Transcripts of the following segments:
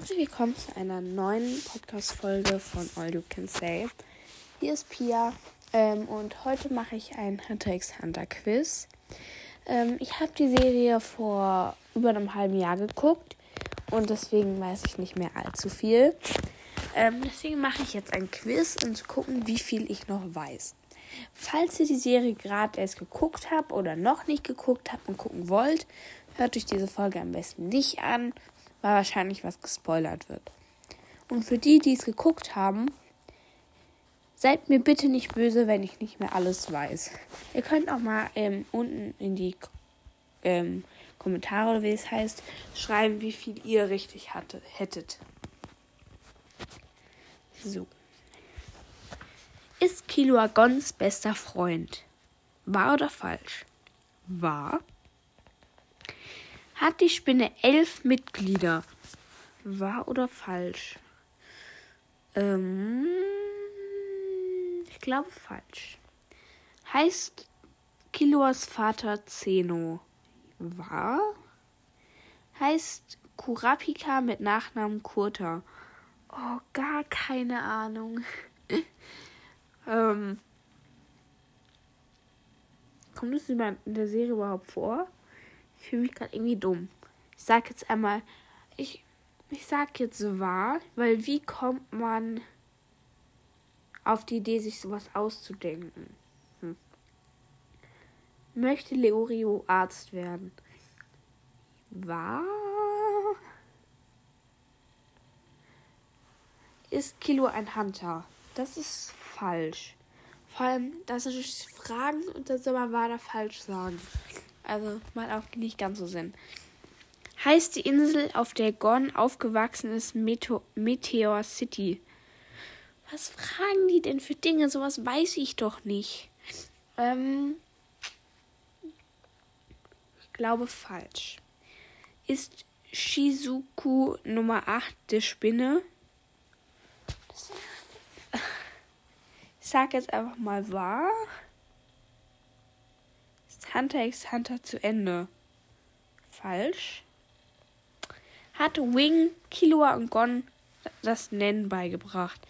Herzlich willkommen zu einer neuen Podcast-Folge von All You Can Say. Hier ist Pia ähm, und heute mache ich ein Hunter x Hunter Quiz. Ähm, ich habe die Serie vor über einem halben Jahr geguckt und deswegen weiß ich nicht mehr allzu viel. Ähm, deswegen mache ich jetzt ein Quiz, um zu gucken, wie viel ich noch weiß. Falls ihr die Serie gerade erst geguckt habt oder noch nicht geguckt habt und gucken wollt, hört euch diese Folge am besten nicht an, weil wahrscheinlich was gespoilert wird. Und für die, die es geguckt haben, seid mir bitte nicht böse, wenn ich nicht mehr alles weiß. Ihr könnt auch mal ähm, unten in die ähm, Kommentare wie es heißt, schreiben, wie viel ihr richtig hatte, hättet. So. Ist Killua Gons bester Freund? Wahr oder falsch? Wahr. Hat die Spinne elf Mitglieder? Wahr oder falsch? Ähm, ich glaube falsch. Heißt Kiluas Vater Zeno? Wahr? Heißt Kurapika mit Nachnamen Kurta? Oh, gar keine Ahnung. ähm, kommt das in der Serie überhaupt vor? Ich fühle mich gerade irgendwie dumm. Ich sag jetzt einmal, ich, ich sag jetzt wahr, weil wie kommt man auf die Idee, sich sowas auszudenken? Hm. Möchte Leorio Arzt werden? Wahr? Ist Kilo ein Hunter? Das ist falsch. Vor allem, das sind Fragen und dann soll man wahr oder falsch sagen. Also macht auch nicht ganz so Sinn. Heißt die Insel, auf der Gon aufgewachsen ist, Meto Meteor City? Was fragen die denn für Dinge? Sowas weiß ich doch nicht. Ähm, ich glaube falsch. Ist Shizuku Nummer 8 der Spinne? Ich sag jetzt einfach mal wahr. Hunter x Hunter zu Ende. Falsch. Hat Wing, Killua und Gon das Nennen beigebracht.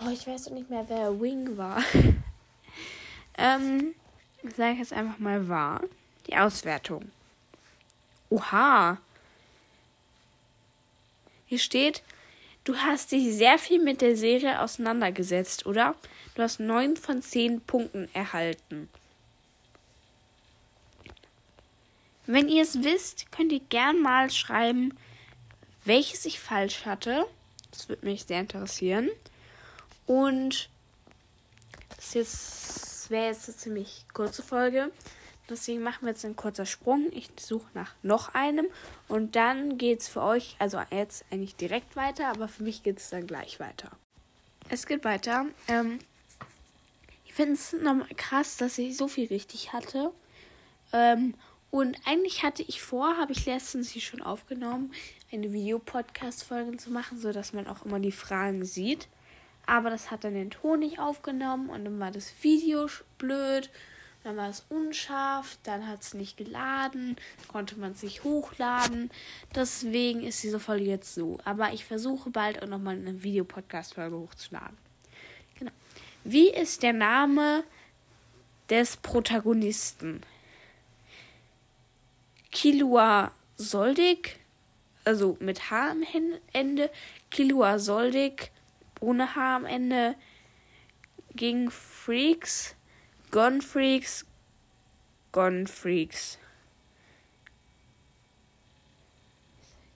Oh, ich weiß doch nicht mehr, wer Wing war. ähm, sage ich jetzt einfach mal wahr. Die Auswertung. Oha. Hier steht, du hast dich sehr viel mit der Serie auseinandergesetzt, oder? Du hast neun von zehn Punkten erhalten. Wenn ihr es wisst, könnt ihr gern mal schreiben, welches ich falsch hatte. Das würde mich sehr interessieren. Und das, das wäre jetzt eine ziemlich kurze Folge. Deswegen machen wir jetzt einen kurzer Sprung. Ich suche nach noch einem. Und dann geht es für euch, also jetzt eigentlich direkt weiter, aber für mich geht es dann gleich weiter. Es geht weiter. Ähm, ich finde es krass, dass ich so viel richtig hatte. Ähm, und eigentlich hatte ich vor, habe ich letztens hier schon aufgenommen, eine Videopodcast-Folge zu machen, sodass man auch immer die Fragen sieht. Aber das hat dann den Ton nicht aufgenommen und dann war das Video blöd, dann war es unscharf, dann hat es nicht geladen, konnte man es nicht hochladen. Deswegen ist diese Folge jetzt so. Aber ich versuche bald auch nochmal eine Videopodcast-Folge hochzuladen. Genau. Wie ist der Name des Protagonisten? Kilua Soldig, also mit H am Ende, Kilua Soldig ohne H am Ende, gegen Freaks, Gon Freaks, Gon Freaks.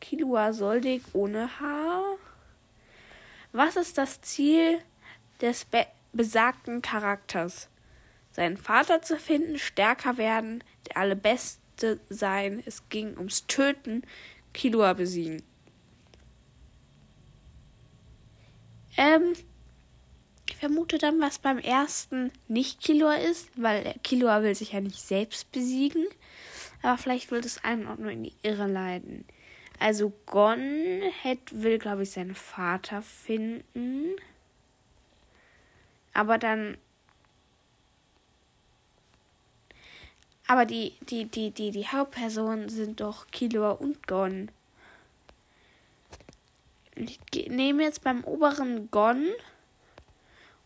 Kilua Soldig ohne H. Was ist das Ziel des be besagten Charakters? Seinen Vater zu finden, stärker werden, der alle Best musste sein, es ging ums Töten, Killua besiegen. Ähm, ich vermute dann, was beim ersten nicht Killua ist, weil Killua will sich ja nicht selbst besiegen. Aber vielleicht will das einen auch nur in die Irre leiten. Also Gon hätte, will, glaube ich, seinen Vater finden. Aber dann Aber die, die, die, die, die Hauptpersonen sind doch Killua und Gon. ich nehme jetzt beim oberen Gon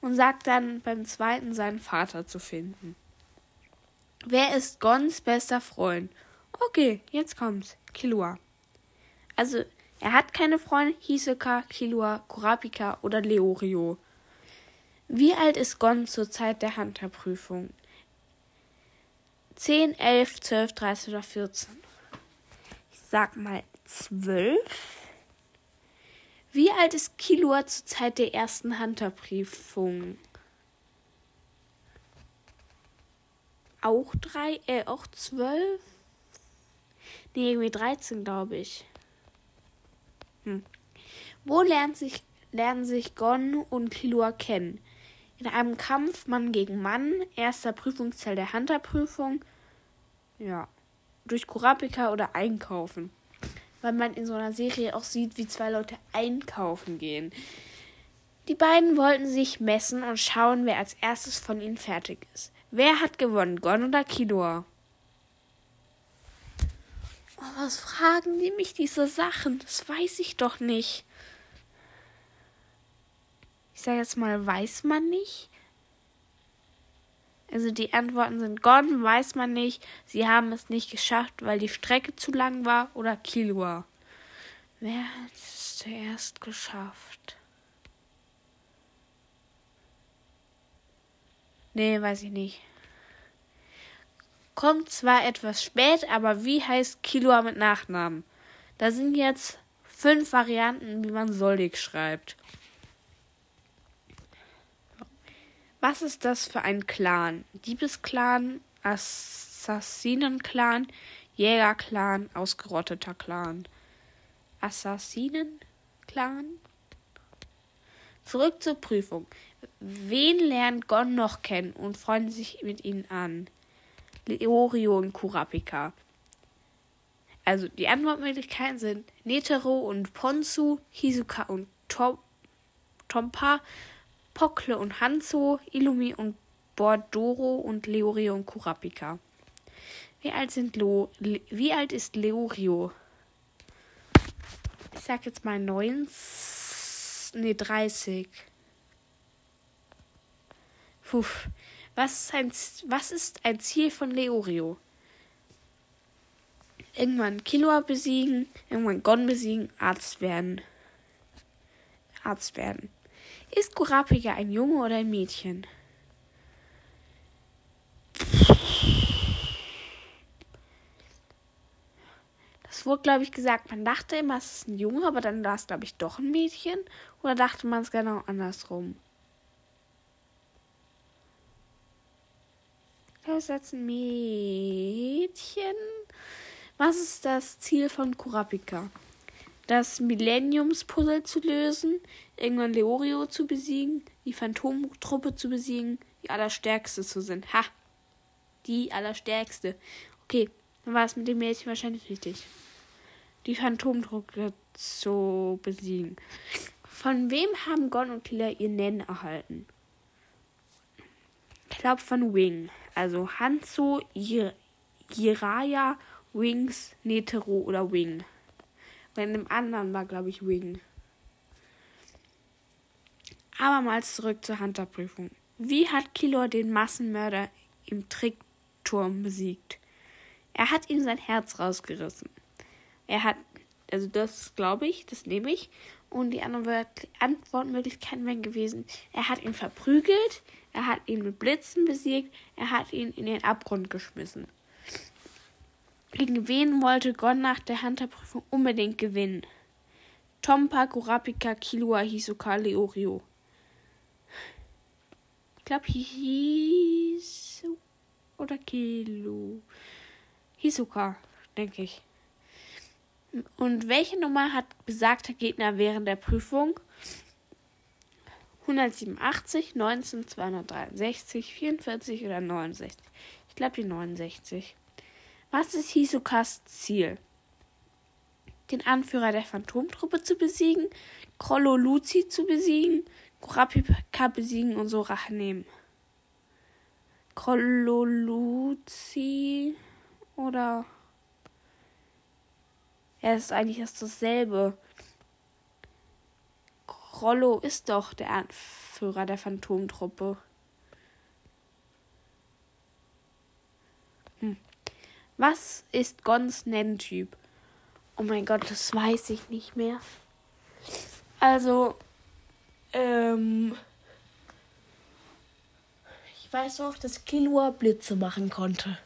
und sage dann beim zweiten seinen Vater zu finden. Wer ist Gons bester Freund? Okay, jetzt kommt's. Killua. Also, er hat keine Freunde. Hisoka, Killua, Kurapika oder Leorio. Wie alt ist Gon zur Zeit der Hunterprüfung? 10, 11, 12, 13 oder 14? Ich sag mal 12. Wie alt ist Killua zur Zeit der ersten Hunterprüfung? Auch drei, äh, auch zwölf? Nee, irgendwie 13, glaube ich. Hm. Wo lernen sich, lernen sich Gon und Killua kennen? In einem Kampf Mann gegen Mann, erster Prüfungsteil der Hunterprüfung. Ja. Durch Kurapika oder einkaufen. Weil man in so einer Serie auch sieht, wie zwei Leute einkaufen gehen. Die beiden wollten sich messen und schauen, wer als erstes von ihnen fertig ist. Wer hat gewonnen, Gon oder Killua? Oh, was fragen die mich diese Sachen? Das weiß ich doch nicht. Ich sage jetzt mal, weiß man nicht. Also die Antworten sind Gordon weiß man nicht. Sie haben es nicht geschafft, weil die Strecke zu lang war oder Killua. Wer hat es zuerst geschafft? Nee, weiß ich nicht. Kommt zwar etwas spät, aber wie heißt Killua mit Nachnamen? Da sind jetzt fünf Varianten, wie man Soldig schreibt. Was ist das für ein Clan? Diebesclan, Assassinenclan, Jägerclan, ausgerotteter Clan. Assassinenclan? Zurück zur Prüfung. Wen lernt Gon noch kennen und freundet sich mit ihnen an? Leorio und Kurapika. Also die Antwortmöglichkeiten sind Netero und Ponzu, Hizuka und Tom Tompa, Pokle und Hanzo, Illumi und Bordoro und Leorio und Kurapika. Wie alt sind Lo wie alt ist Leorio? Ich sag jetzt mal 9 nee 30. Puh. Was ist ein, was ist ein Ziel von Leorio? Irgendwann Killua besiegen, irgendwann Gon besiegen, Arzt werden. Arzt werden. Ist Kurapika ein Junge oder ein Mädchen? Das wurde, glaube ich, gesagt. Man dachte immer, es ist ein Junge, aber dann war es, glaube ich, doch ein Mädchen. Oder dachte man es genau andersrum? Setzen Mädchen. Was ist das Ziel von Kurapika? Das Millenniums-Puzzle zu lösen, irgendwann Leorio zu besiegen, die Phantomtruppe zu besiegen, die Allerstärkste zu sein. Ha! Die Allerstärkste. Okay, dann war es mit dem Mädchen wahrscheinlich richtig. Die Phantomtruppe zu besiegen. Von wem haben Gon und Killer ihr Nennen erhalten? Ich glaube von Wing. Also Hanzo, Jiraya, Wings, Netero oder Wing. Bei dem anderen war, glaube ich, Wing. Abermals zurück zur Hunterprüfung. Wie hat Killor den Massenmörder im Trickturm besiegt? Er hat ihm sein Herz rausgerissen. Er hat, also das glaube ich, das nehme ich. Und die anderen Antwortmöglichkeiten wären gewesen, er hat ihn verprügelt, er hat ihn mit Blitzen besiegt, er hat ihn in den Abgrund geschmissen. Gegen wen wollte Gon nach der Hunterprüfung unbedingt gewinnen? Tompa, Kurapika, Kilua, Hisoka, Leorio. Ich glaube Hisu oder Kilo. Hisoka, denke ich. Und welche Nummer hat besagter Gegner während der Prüfung? 187, 19, 263, 44 oder 69? Ich glaube die 69. Was ist Hisokas Ziel? Den Anführer der Phantomtruppe zu besiegen, Krollo Luzi zu besiegen, Kurapika besiegen und so Rache nehmen. Krollo Luzi oder es ist eigentlich erst dasselbe. Rollo ist doch der Anführer der Phantomtruppe. Was ist Gons Nenntyp? Oh mein Gott, das weiß ich nicht mehr. Also, ähm, ich weiß auch, dass Killua Blitze machen konnte.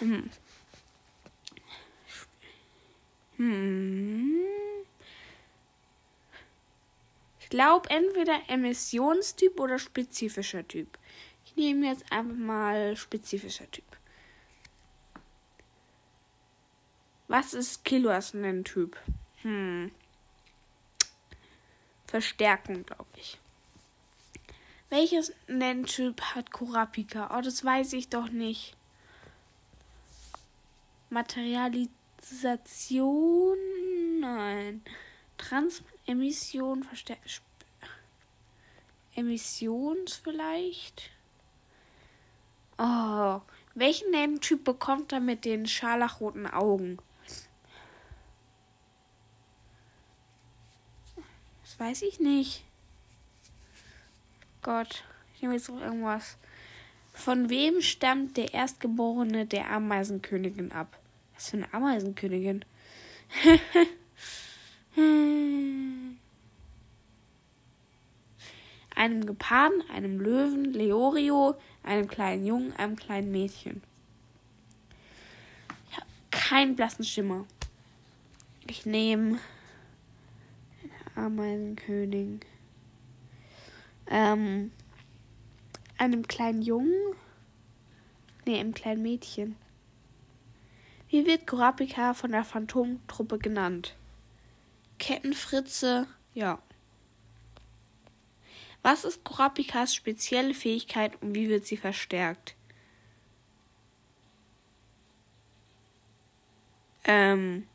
Hm. Hm. Ich glaube entweder Emissionstyp oder spezifischer Typ. Ich nehme jetzt einfach mal spezifischer Typ. Was ist Kilos ein Typ? Hm. Verstärken, glaube ich. Welches Nenntyp hat Kurapika? Oh, das weiß ich doch nicht. Materialisation? Nein. Transemission, Verstärkung. Emissions vielleicht? Oh, welchen Nenntyp bekommt er mit den scharlachroten Augen? Weiß ich nicht. Gott, ich nehme jetzt noch irgendwas. Von wem stammt der Erstgeborene der Ameisenkönigin ab? Was für eine Ameisenkönigin? einem Geparden, einem Löwen, Leorio, einem kleinen Jungen, einem kleinen Mädchen. Ich habe keinen blassen Schimmer. Ich nehme Ameisenkönigin ähm, einem kleinen Jungen, nee, einem kleinen Mädchen. Wie wird Kurapika von der Phantomtruppe genannt? Kettenfritze, ja. Was ist Kurapikas spezielle Fähigkeit und wie wird sie verstärkt? Ähm,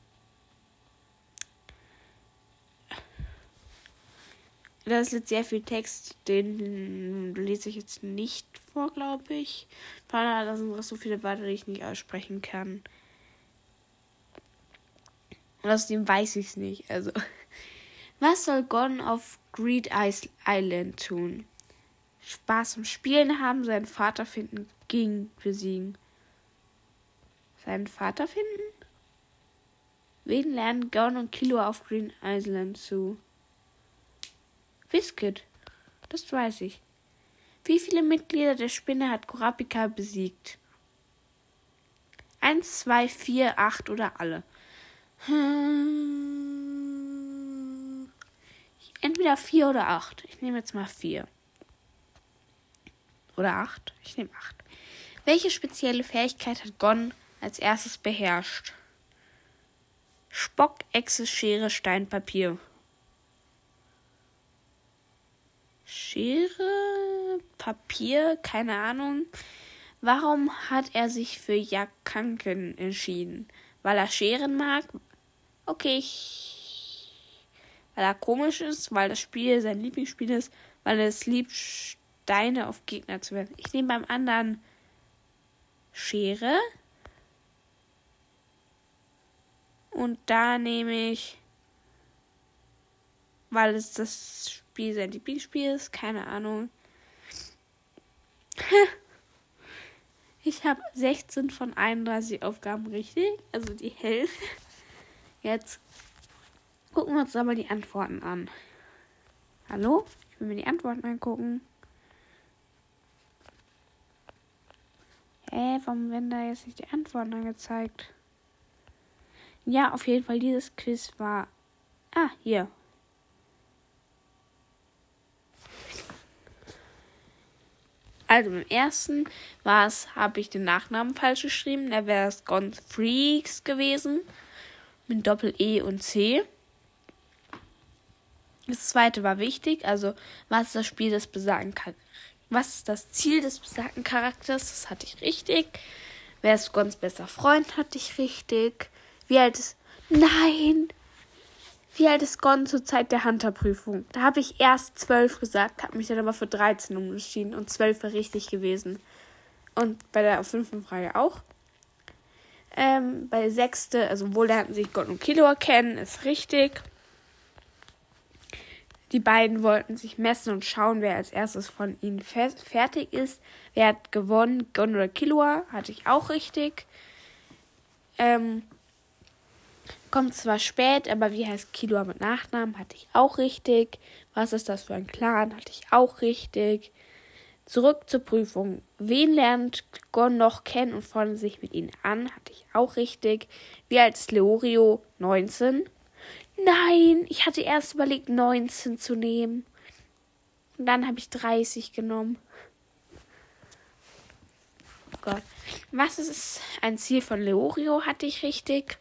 Da ist jetzt sehr viel Text, den lese ich jetzt nicht vor, glaube ich. Weil da sind noch so viele Wörter, die ich nicht aussprechen kann. Und außerdem weiß ich es nicht. Also, was soll Gon auf Greed Island tun? Spaß zum Spielen haben, seinen Vater finden, gegen besiegen. Seinen Vater finden? Wen lernen Gon und Kilo auf Green Island zu? Biscuit. Das weiß ich. Wie viele Mitglieder der Spinne hat Kurapika besiegt? Eins, zwei, vier, acht oder alle? Hm. Entweder vier oder acht. Ich nehme jetzt mal vier. Oder acht? Ich nehme acht. Welche spezielle Fähigkeit hat Gon als erstes beherrscht? Spock, Echse, Schere, Stein, Papier. Schere, Papier, keine Ahnung. Warum hat er sich für Jakanken entschieden? Weil er Scheren mag? Okay, weil er komisch ist, weil das Spiel sein Lieblingsspiel ist, weil er es liebt, Steine auf Gegner zu werfen. Ich nehme beim anderen Schere. Und da nehme ich, weil es das Spiel sein Lieblingsspiel ist. Keine Ahnung. Ich habe 16 von 31 Aufgaben richtig, also die Hälfte. Jetzt gucken wir uns aber die Antworten an. Hallo? Ich will mir die Antworten angucken. Hä, hey, warum werden da jetzt nicht die Antworten angezeigt? Ja, auf jeden Fall, dieses Quiz war. Ah, hier. Also beim ersten war es, habe ich den Nachnamen falsch geschrieben. Da wäre es Gone Freaks gewesen. Mit Doppel E und C. Das zweite war wichtig. Also, was ist das Spiel des besagten Was ist das Ziel des besagten Charakters? Das hatte ich richtig. Wer ist Gons bester Freund? Hatte ich richtig. Wie alt ist. Nein! Wie alt ist Gon zur Zeit der Hunter-Prüfung? Da habe ich erst zwölf gesagt, habe mich dann aber für 13 umentschieden und zwölf war richtig gewesen. Und bei der fünften Frage auch. Ähm, bei der sechste, also wo lernten sich Gon und Kilo kennen, ist richtig. Die beiden wollten sich messen und schauen, wer als erstes von ihnen fe fertig ist. Wer hat gewonnen? Gon oder Killua? Hatte ich auch richtig. Ähm, kommt zwar spät, aber wie heißt Killua mit Nachnamen? Hatte ich auch richtig. Was ist das für ein Clan? Hatte ich auch richtig. Zurück zur Prüfung. Wen lernt Gon noch kennen und freundet sich mit ihnen an? Hatte ich auch richtig. Wie alt ist Leorio? 19. Nein, ich hatte erst überlegt, 19 zu nehmen. Und dann habe ich 30 genommen. Oh Gott. Was ist ein Ziel von Leorio? Hatte ich richtig.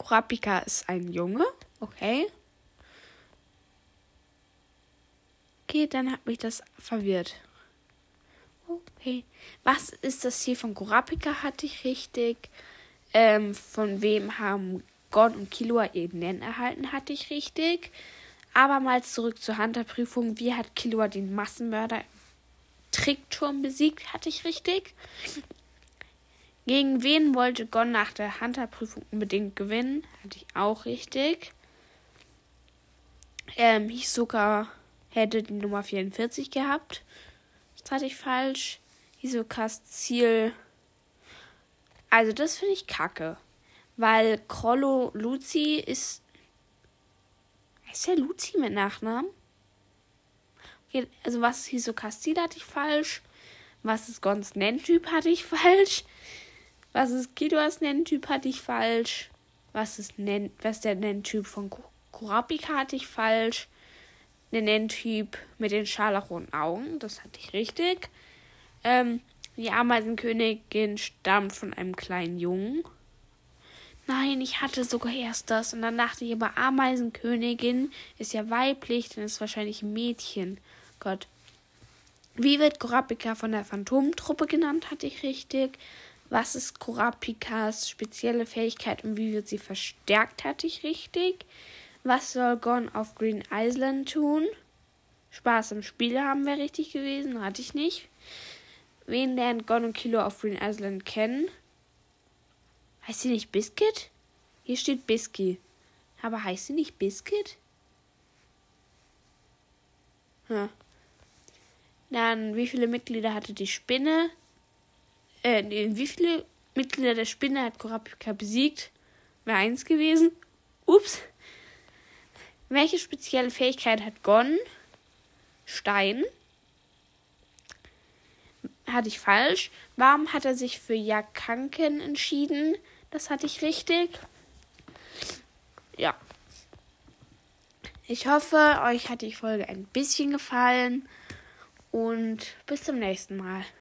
Kurapika ist ein Junge. Okay. Okay, dann hat mich das verwirrt. Okay. Was ist das Ziel von Kurapika? Hatte ich richtig. Ähm, von wem haben Gon und Killua ihr Nennen erhalten? Hatte ich richtig. Aber mal zurück zur Hunter-Prüfung. Wie hat Killua den Massenmörder Trickturm besiegt? Hatte ich richtig. Gegen wen wollte Gon nach der Hunter-Prüfung unbedingt gewinnen? Hatte ich auch richtig. Ähm, Hisoka hätte die Nummer 44 gehabt. Das hatte ich falsch. Hisokas Ziel. Also, das finde ich kacke. Weil Krollo Luzi ist. Ist der Luzi mit Nachnamen? Okay, also, was ist Hisokas Ziel hatte ich falsch. Was ist Gons Nenntyp hatte ich falsch. Was ist Kidoas Nenntyp hatte ich falsch. Was ist, Nen was der Nenntyp von Kurapika hatte ich falsch den Nenntyp mit den scharlachroten Augen. Das hatte ich richtig. Ähm, die Ameisenkönigin stammt von einem kleinen Jungen. Nein, ich hatte sogar erst das. Und dann dachte ich aber, Ameisenkönigin ist ja weiblich, dann ist wahrscheinlich ein Mädchen. Gott. Wie wird Kurapika von der Phantomtruppe genannt? Hatte ich richtig. Was ist Kurapikas spezielle Fähigkeit und wie wird sie verstärkt? Hatte ich richtig. Was soll Gon auf Green Island tun? Spaß im Spiel haben wäre richtig gewesen, hatte ich nicht. Wen lernt Gon und Kilo auf Green Island kennen? Heißt sie nicht Biscuit? Hier steht Bisky. Aber heißt sie nicht Biscuit? Hm. Dann, wie viele Mitglieder hatte die Spinne? Äh, wie viele Mitglieder der Spinne hat Kurapika besiegt? Wäre eins gewesen. Ups. Welche spezielle Fähigkeit hat Gon? Stein. Hatte ich falsch. Warum hat er sich für Jakanken entschieden? Das hatte ich richtig. Ja. Ich hoffe, euch hat die Folge ein bisschen gefallen und bis zum nächsten Mal.